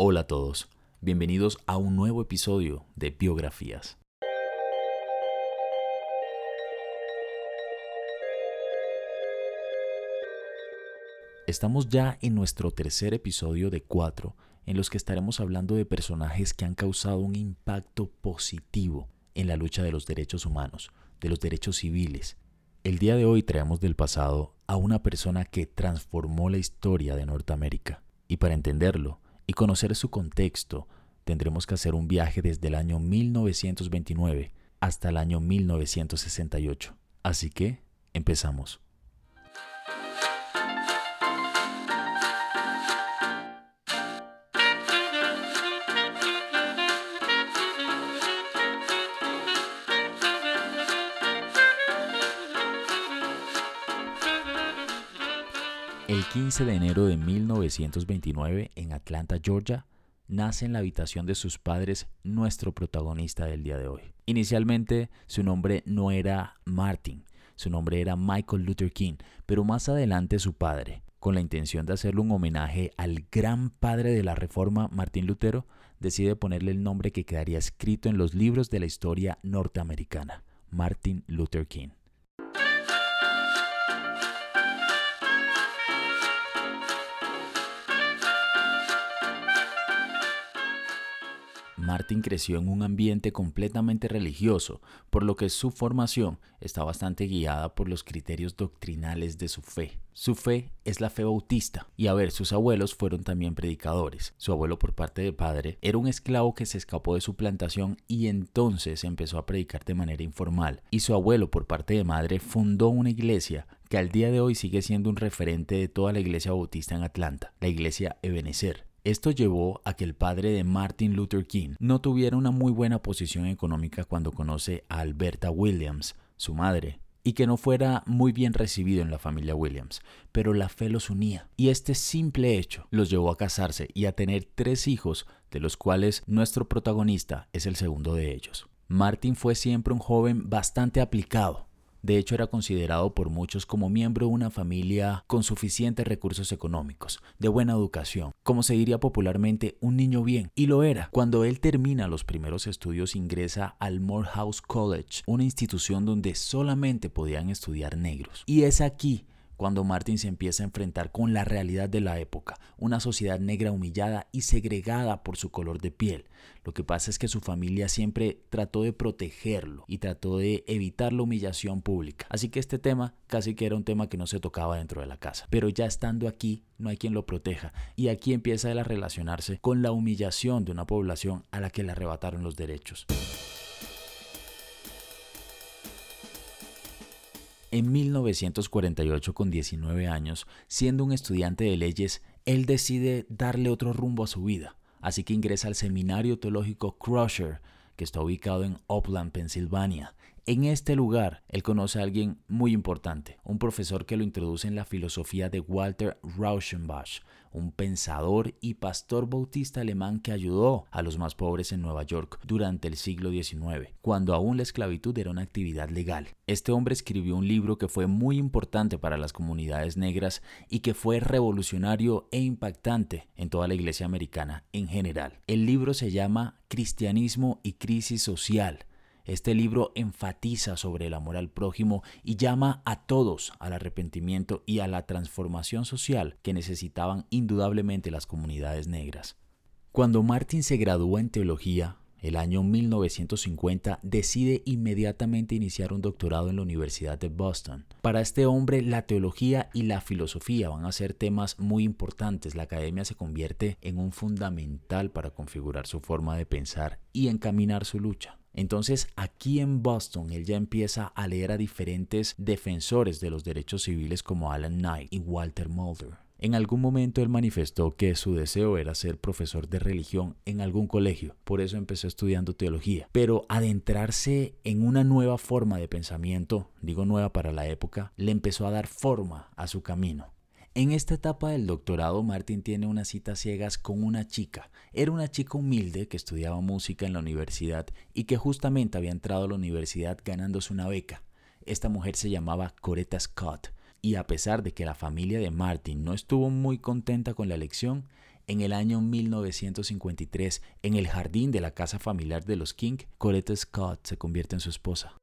Hola a todos, bienvenidos a un nuevo episodio de Biografías. Estamos ya en nuestro tercer episodio de cuatro, en los que estaremos hablando de personajes que han causado un impacto positivo en la lucha de los derechos humanos, de los derechos civiles. El día de hoy traemos del pasado a una persona que transformó la historia de Norteamérica. Y para entenderlo, y conocer su contexto, tendremos que hacer un viaje desde el año 1929 hasta el año 1968. Así que, empezamos. El 15 de enero de 1929, en Atlanta, Georgia, nace en la habitación de sus padres nuestro protagonista del día de hoy. Inicialmente, su nombre no era Martin, su nombre era Michael Luther King, pero más adelante su padre, con la intención de hacerle un homenaje al gran padre de la Reforma, Martín Lutero, decide ponerle el nombre que quedaría escrito en los libros de la historia norteamericana, Martin Luther King. Martin creció en un ambiente completamente religioso, por lo que su formación está bastante guiada por los criterios doctrinales de su fe. Su fe es la fe bautista, y a ver, sus abuelos fueron también predicadores. Su abuelo por parte de padre era un esclavo que se escapó de su plantación y entonces empezó a predicar de manera informal, y su abuelo por parte de madre fundó una iglesia que al día de hoy sigue siendo un referente de toda la iglesia bautista en Atlanta, la iglesia Ebenezer. Esto llevó a que el padre de Martin Luther King no tuviera una muy buena posición económica cuando conoce a Alberta Williams, su madre, y que no fuera muy bien recibido en la familia Williams, pero la fe los unía, y este simple hecho los llevó a casarse y a tener tres hijos, de los cuales nuestro protagonista es el segundo de ellos. Martin fue siempre un joven bastante aplicado, de hecho, era considerado por muchos como miembro de una familia con suficientes recursos económicos, de buena educación, como se diría popularmente, un niño bien. Y lo era. Cuando él termina los primeros estudios ingresa al Morehouse College, una institución donde solamente podían estudiar negros. Y es aquí cuando Martin se empieza a enfrentar con la realidad de la época, una sociedad negra humillada y segregada por su color de piel. Lo que pasa es que su familia siempre trató de protegerlo y trató de evitar la humillación pública. Así que este tema casi que era un tema que no se tocaba dentro de la casa. Pero ya estando aquí, no hay quien lo proteja. Y aquí empieza él a relacionarse con la humillación de una población a la que le arrebataron los derechos. En 1948, con 19 años, siendo un estudiante de leyes, él decide darle otro rumbo a su vida, así que ingresa al seminario teológico Crusher, que está ubicado en Upland, Pensilvania. En este lugar, él conoce a alguien muy importante, un profesor que lo introduce en la filosofía de Walter Rauschenbach, un pensador y pastor bautista alemán que ayudó a los más pobres en Nueva York durante el siglo XIX, cuando aún la esclavitud era una actividad legal. Este hombre escribió un libro que fue muy importante para las comunidades negras y que fue revolucionario e impactante en toda la iglesia americana en general. El libro se llama Cristianismo y Crisis Social este libro enfatiza sobre el amor al prójimo y llama a todos al arrepentimiento y a la transformación social que necesitaban indudablemente las comunidades negras. Cuando Martin se gradúa en teología, el año 1950 decide inmediatamente iniciar un doctorado en la Universidad de Boston. Para este hombre la teología y la filosofía van a ser temas muy importantes. La academia se convierte en un fundamental para configurar su forma de pensar y encaminar su lucha. Entonces aquí en Boston él ya empieza a leer a diferentes defensores de los derechos civiles como Alan Knight y Walter Mulder. En algún momento él manifestó que su deseo era ser profesor de religión en algún colegio, por eso empezó estudiando teología. Pero adentrarse en una nueva forma de pensamiento, digo nueva para la época, le empezó a dar forma a su camino. En esta etapa del doctorado, Martin tiene unas citas ciegas con una chica. Era una chica humilde que estudiaba música en la universidad y que justamente había entrado a la universidad ganándose una beca. Esta mujer se llamaba Coretta Scott y a pesar de que la familia de Martin no estuvo muy contenta con la elección, en el año 1953, en el jardín de la casa familiar de los King, Colette Scott se convierte en su esposa.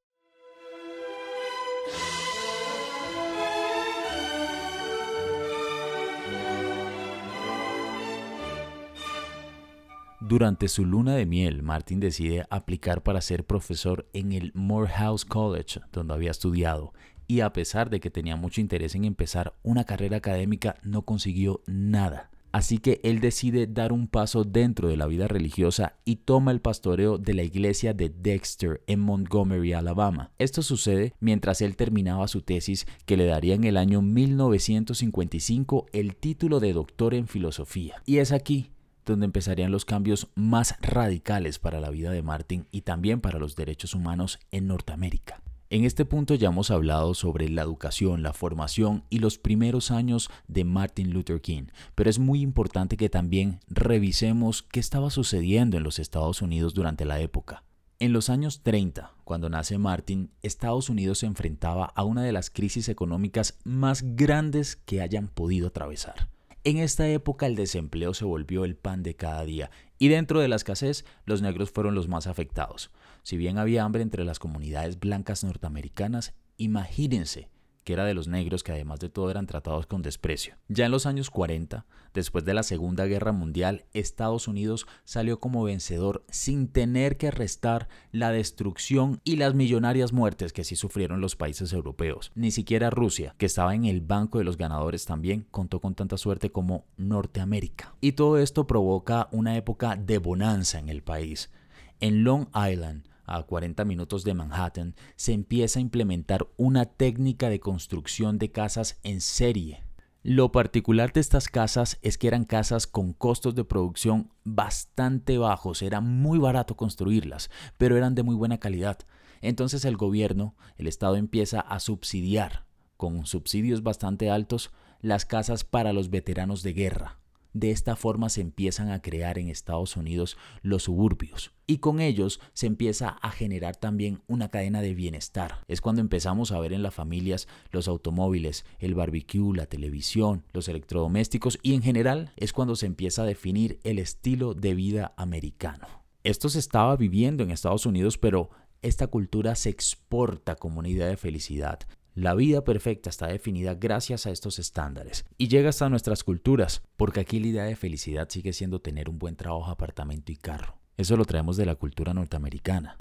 Durante su luna de miel, Martin decide aplicar para ser profesor en el Morehouse College, donde había estudiado, y a pesar de que tenía mucho interés en empezar una carrera académica, no consiguió nada. Así que él decide dar un paso dentro de la vida religiosa y toma el pastoreo de la iglesia de Dexter en Montgomery, Alabama. Esto sucede mientras él terminaba su tesis que le daría en el año 1955 el título de doctor en filosofía. Y es aquí donde empezarían los cambios más radicales para la vida de Martin y también para los derechos humanos en Norteamérica. En este punto ya hemos hablado sobre la educación, la formación y los primeros años de Martin Luther King, pero es muy importante que también revisemos qué estaba sucediendo en los Estados Unidos durante la época. En los años 30, cuando nace Martin, Estados Unidos se enfrentaba a una de las crisis económicas más grandes que hayan podido atravesar. En esta época el desempleo se volvió el pan de cada día y dentro de la escasez los negros fueron los más afectados. Si bien había hambre entre las comunidades blancas norteamericanas, imagínense que era de los negros que además de todo eran tratados con desprecio. Ya en los años 40, después de la Segunda Guerra Mundial, Estados Unidos salió como vencedor sin tener que restar la destrucción y las millonarias muertes que sí sufrieron los países europeos. Ni siquiera Rusia, que estaba en el banco de los ganadores también, contó con tanta suerte como Norteamérica. Y todo esto provoca una época de bonanza en el país. En Long Island, a 40 minutos de Manhattan, se empieza a implementar una técnica de construcción de casas en serie. Lo particular de estas casas es que eran casas con costos de producción bastante bajos, era muy barato construirlas, pero eran de muy buena calidad. Entonces el gobierno, el Estado empieza a subsidiar, con subsidios bastante altos, las casas para los veteranos de guerra. De esta forma se empiezan a crear en Estados Unidos los suburbios y con ellos se empieza a generar también una cadena de bienestar. Es cuando empezamos a ver en las familias los automóviles, el barbecue, la televisión, los electrodomésticos y en general es cuando se empieza a definir el estilo de vida americano. Esto se estaba viviendo en Estados Unidos, pero esta cultura se exporta como una idea de felicidad. La vida perfecta está definida gracias a estos estándares y llega hasta nuestras culturas, porque aquí la idea de felicidad sigue siendo tener un buen trabajo, apartamento y carro. Eso lo traemos de la cultura norteamericana.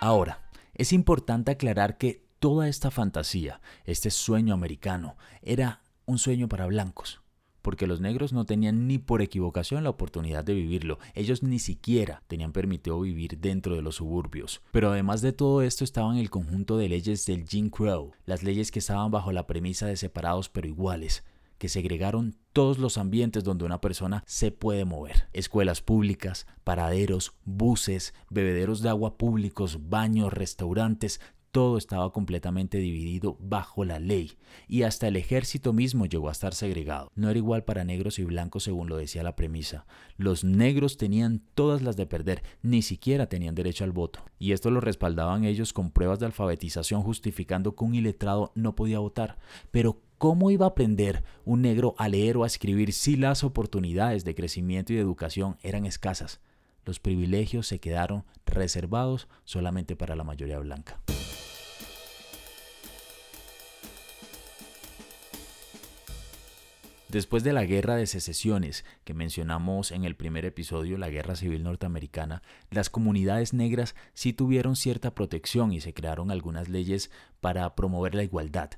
Ahora, es importante aclarar que Toda esta fantasía, este sueño americano, era un sueño para blancos, porque los negros no tenían ni por equivocación la oportunidad de vivirlo, ellos ni siquiera tenían permitido vivir dentro de los suburbios. Pero además de todo esto estaban el conjunto de leyes del Jim Crow, las leyes que estaban bajo la premisa de separados pero iguales, que segregaron todos los ambientes donde una persona se puede mover. Escuelas públicas, paraderos, buses, bebederos de agua públicos, baños, restaurantes, todo estaba completamente dividido bajo la ley y hasta el ejército mismo llegó a estar segregado. No era igual para negros y blancos según lo decía la premisa. Los negros tenían todas las de perder, ni siquiera tenían derecho al voto. Y esto lo respaldaban ellos con pruebas de alfabetización justificando que un iletrado no podía votar. Pero ¿cómo iba a aprender un negro a leer o a escribir si las oportunidades de crecimiento y de educación eran escasas? Los privilegios se quedaron reservados solamente para la mayoría blanca. Después de la guerra de secesiones que mencionamos en el primer episodio, la guerra civil norteamericana, las comunidades negras sí tuvieron cierta protección y se crearon algunas leyes para promover la igualdad.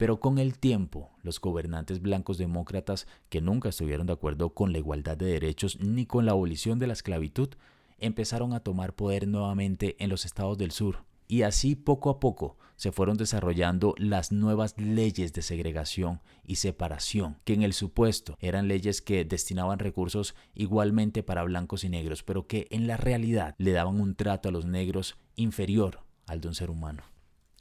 Pero con el tiempo, los gobernantes blancos demócratas, que nunca estuvieron de acuerdo con la igualdad de derechos ni con la abolición de la esclavitud, empezaron a tomar poder nuevamente en los estados del sur. Y así poco a poco se fueron desarrollando las nuevas leyes de segregación y separación, que en el supuesto eran leyes que destinaban recursos igualmente para blancos y negros, pero que en la realidad le daban un trato a los negros inferior al de un ser humano.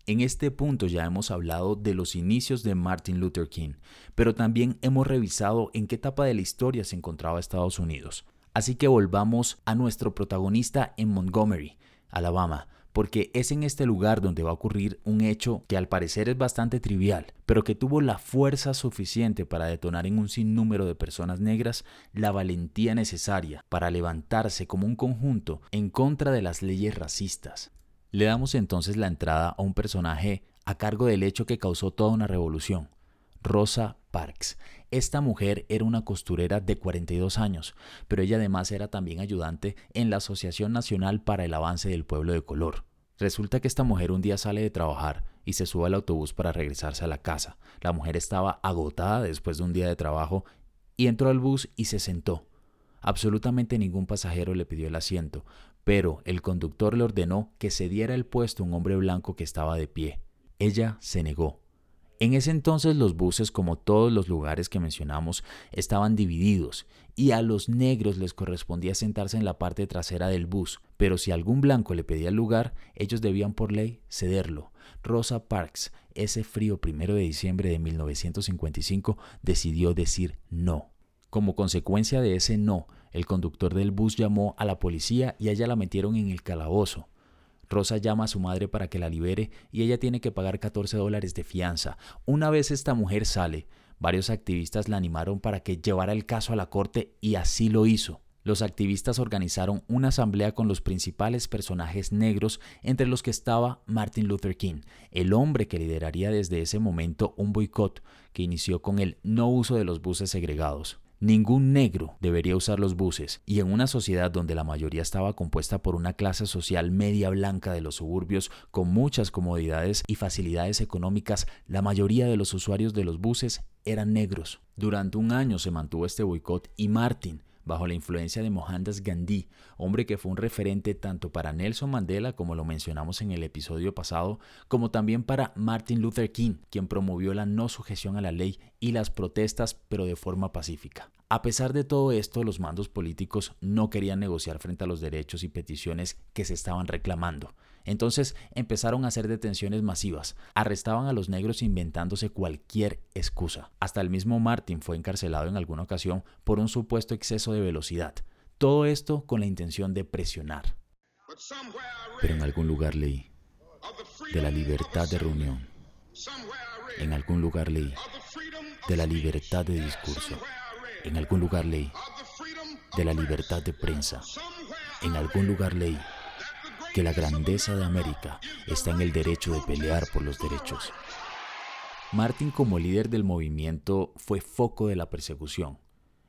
En este punto ya hemos hablado de los inicios de Martin Luther King, pero también hemos revisado en qué etapa de la historia se encontraba Estados Unidos. Así que volvamos a nuestro protagonista en Montgomery, Alabama, porque es en este lugar donde va a ocurrir un hecho que al parecer es bastante trivial, pero que tuvo la fuerza suficiente para detonar en un sinnúmero de personas negras la valentía necesaria para levantarse como un conjunto en contra de las leyes racistas. Le damos entonces la entrada a un personaje a cargo del hecho que causó toda una revolución, Rosa Parks. Esta mujer era una costurera de 42 años, pero ella además era también ayudante en la Asociación Nacional para el Avance del Pueblo de Color. Resulta que esta mujer un día sale de trabajar y se sube al autobús para regresarse a la casa. La mujer estaba agotada después de un día de trabajo y entró al bus y se sentó. Absolutamente ningún pasajero le pidió el asiento, pero el conductor le ordenó que se diera el puesto a un hombre blanco que estaba de pie. Ella se negó. En ese entonces los buses, como todos los lugares que mencionamos, estaban divididos y a los negros les correspondía sentarse en la parte trasera del bus, pero si algún blanco le pedía el lugar, ellos debían por ley cederlo. Rosa Parks, ese frío primero de diciembre de 1955, decidió decir no. Como consecuencia de ese no, el conductor del bus llamó a la policía y a ella la metieron en el calabozo. Rosa llama a su madre para que la libere y ella tiene que pagar 14 dólares de fianza. Una vez esta mujer sale, varios activistas la animaron para que llevara el caso a la corte y así lo hizo. Los activistas organizaron una asamblea con los principales personajes negros, entre los que estaba Martin Luther King, el hombre que lideraría desde ese momento un boicot que inició con el no uso de los buses segregados. Ningún negro debería usar los buses, y en una sociedad donde la mayoría estaba compuesta por una clase social media blanca de los suburbios con muchas comodidades y facilidades económicas, la mayoría de los usuarios de los buses eran negros. Durante un año se mantuvo este boicot y Martin, bajo la influencia de Mohandas Gandhi, hombre que fue un referente tanto para Nelson Mandela, como lo mencionamos en el episodio pasado, como también para Martin Luther King, quien promovió la no sujeción a la ley y las protestas, pero de forma pacífica. A pesar de todo esto, los mandos políticos no querían negociar frente a los derechos y peticiones que se estaban reclamando. Entonces empezaron a hacer detenciones masivas, arrestaban a los negros inventándose cualquier excusa. Hasta el mismo Martin fue encarcelado en alguna ocasión por un supuesto exceso de velocidad. Todo esto con la intención de presionar. Pero en algún lugar leí de la libertad de reunión. En algún lugar leí de la libertad de discurso. En algún lugar leí de la libertad de prensa. En algún lugar leí que la grandeza de América está en el derecho de pelear por los derechos. Martin como líder del movimiento fue foco de la persecución.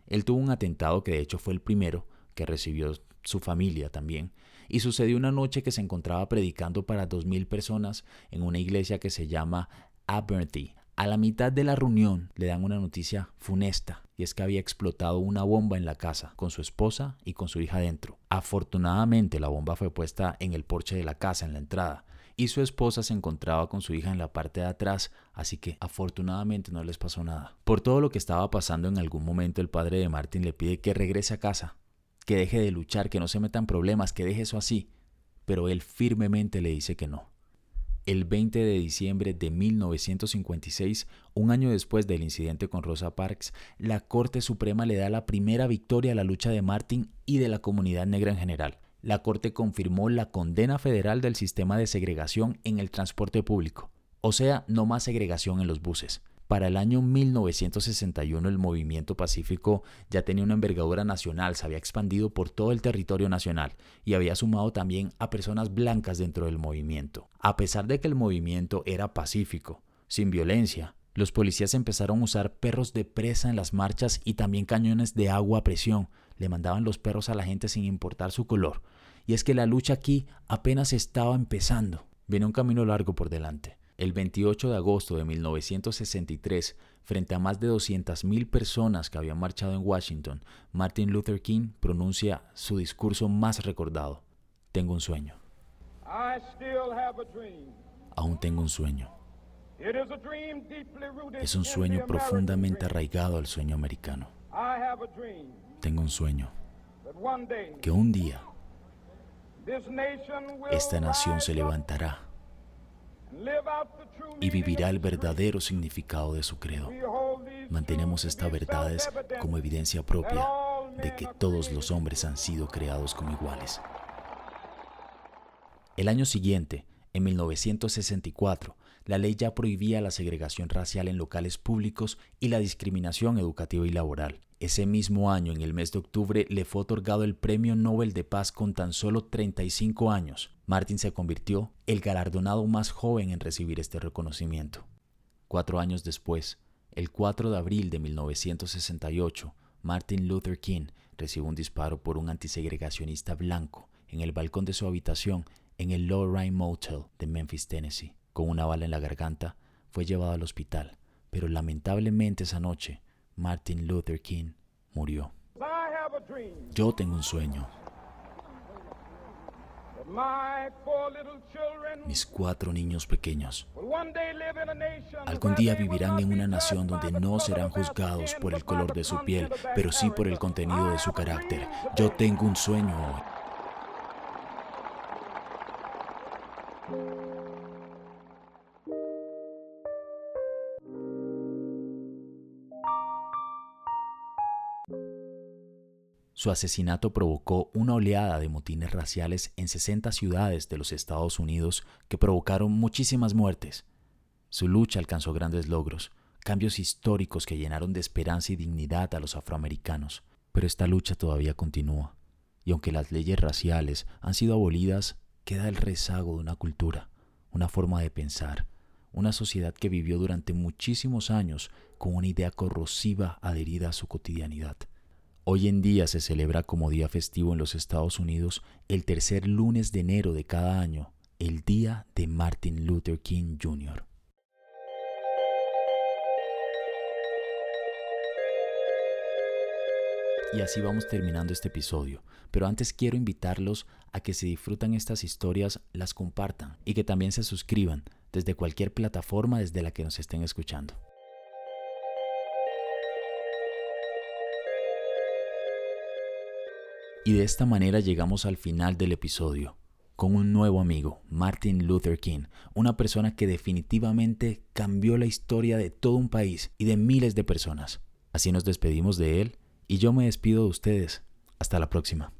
Él tuvo un atentado que de hecho fue el primero que recibió su familia también, y sucedió una noche que se encontraba predicando para dos mil personas en una iglesia que se llama Abernethy, a la mitad de la reunión le dan una noticia funesta y es que había explotado una bomba en la casa con su esposa y con su hija dentro. Afortunadamente la bomba fue puesta en el porche de la casa en la entrada y su esposa se encontraba con su hija en la parte de atrás, así que afortunadamente no les pasó nada. Por todo lo que estaba pasando en algún momento el padre de Martin le pide que regrese a casa, que deje de luchar, que no se metan problemas, que deje eso así, pero él firmemente le dice que no. El 20 de diciembre de 1956, un año después del incidente con Rosa Parks, la Corte Suprema le da la primera victoria a la lucha de Martin y de la comunidad negra en general. La Corte confirmó la condena federal del sistema de segregación en el transporte público, o sea, no más segregación en los buses. Para el año 1961 el movimiento pacífico ya tenía una envergadura nacional, se había expandido por todo el territorio nacional y había sumado también a personas blancas dentro del movimiento. A pesar de que el movimiento era pacífico, sin violencia, los policías empezaron a usar perros de presa en las marchas y también cañones de agua a presión. Le mandaban los perros a la gente sin importar su color. Y es que la lucha aquí apenas estaba empezando. Viene un camino largo por delante. El 28 de agosto de 1963, frente a más de 200.000 personas que habían marchado en Washington, Martin Luther King pronuncia su discurso más recordado. Tengo un sueño. Aún tengo un sueño. Es un sueño profundamente arraigado al sueño americano. Tengo un sueño que un día esta nación se levantará y vivirá el verdadero significado de su credo. Mantenemos estas verdades como evidencia propia de que todos los hombres han sido creados como iguales. El año siguiente, en 1964, la ley ya prohibía la segregación racial en locales públicos y la discriminación educativa y laboral. Ese mismo año, en el mes de octubre, le fue otorgado el Premio Nobel de Paz con tan solo 35 años. Martin se convirtió el galardonado más joven en recibir este reconocimiento. Cuatro años después, el 4 de abril de 1968, Martin Luther King recibió un disparo por un antisegregacionista blanco en el balcón de su habitación en el Lorraine Motel de Memphis, Tennessee. Con una bala en la garganta, fue llevado al hospital, pero lamentablemente esa noche, Martin Luther King murió. Yo tengo un sueño. Mis cuatro niños pequeños algún día vivirán en una nación donde no serán juzgados por el color de su piel, pero sí por el contenido de su carácter. Yo tengo un sueño hoy. Su asesinato provocó una oleada de motines raciales en 60 ciudades de los Estados Unidos que provocaron muchísimas muertes. Su lucha alcanzó grandes logros, cambios históricos que llenaron de esperanza y dignidad a los afroamericanos. Pero esta lucha todavía continúa, y aunque las leyes raciales han sido abolidas, queda el rezago de una cultura, una forma de pensar, una sociedad que vivió durante muchísimos años con una idea corrosiva adherida a su cotidianidad. Hoy en día se celebra como día festivo en los Estados Unidos el tercer lunes de enero de cada año, el día de Martin Luther King Jr. Y así vamos terminando este episodio. Pero antes quiero invitarlos a que si disfrutan estas historias, las compartan y que también se suscriban desde cualquier plataforma desde la que nos estén escuchando. Y de esta manera llegamos al final del episodio, con un nuevo amigo, Martin Luther King, una persona que definitivamente cambió la historia de todo un país y de miles de personas. Así nos despedimos de él y yo me despido de ustedes. Hasta la próxima.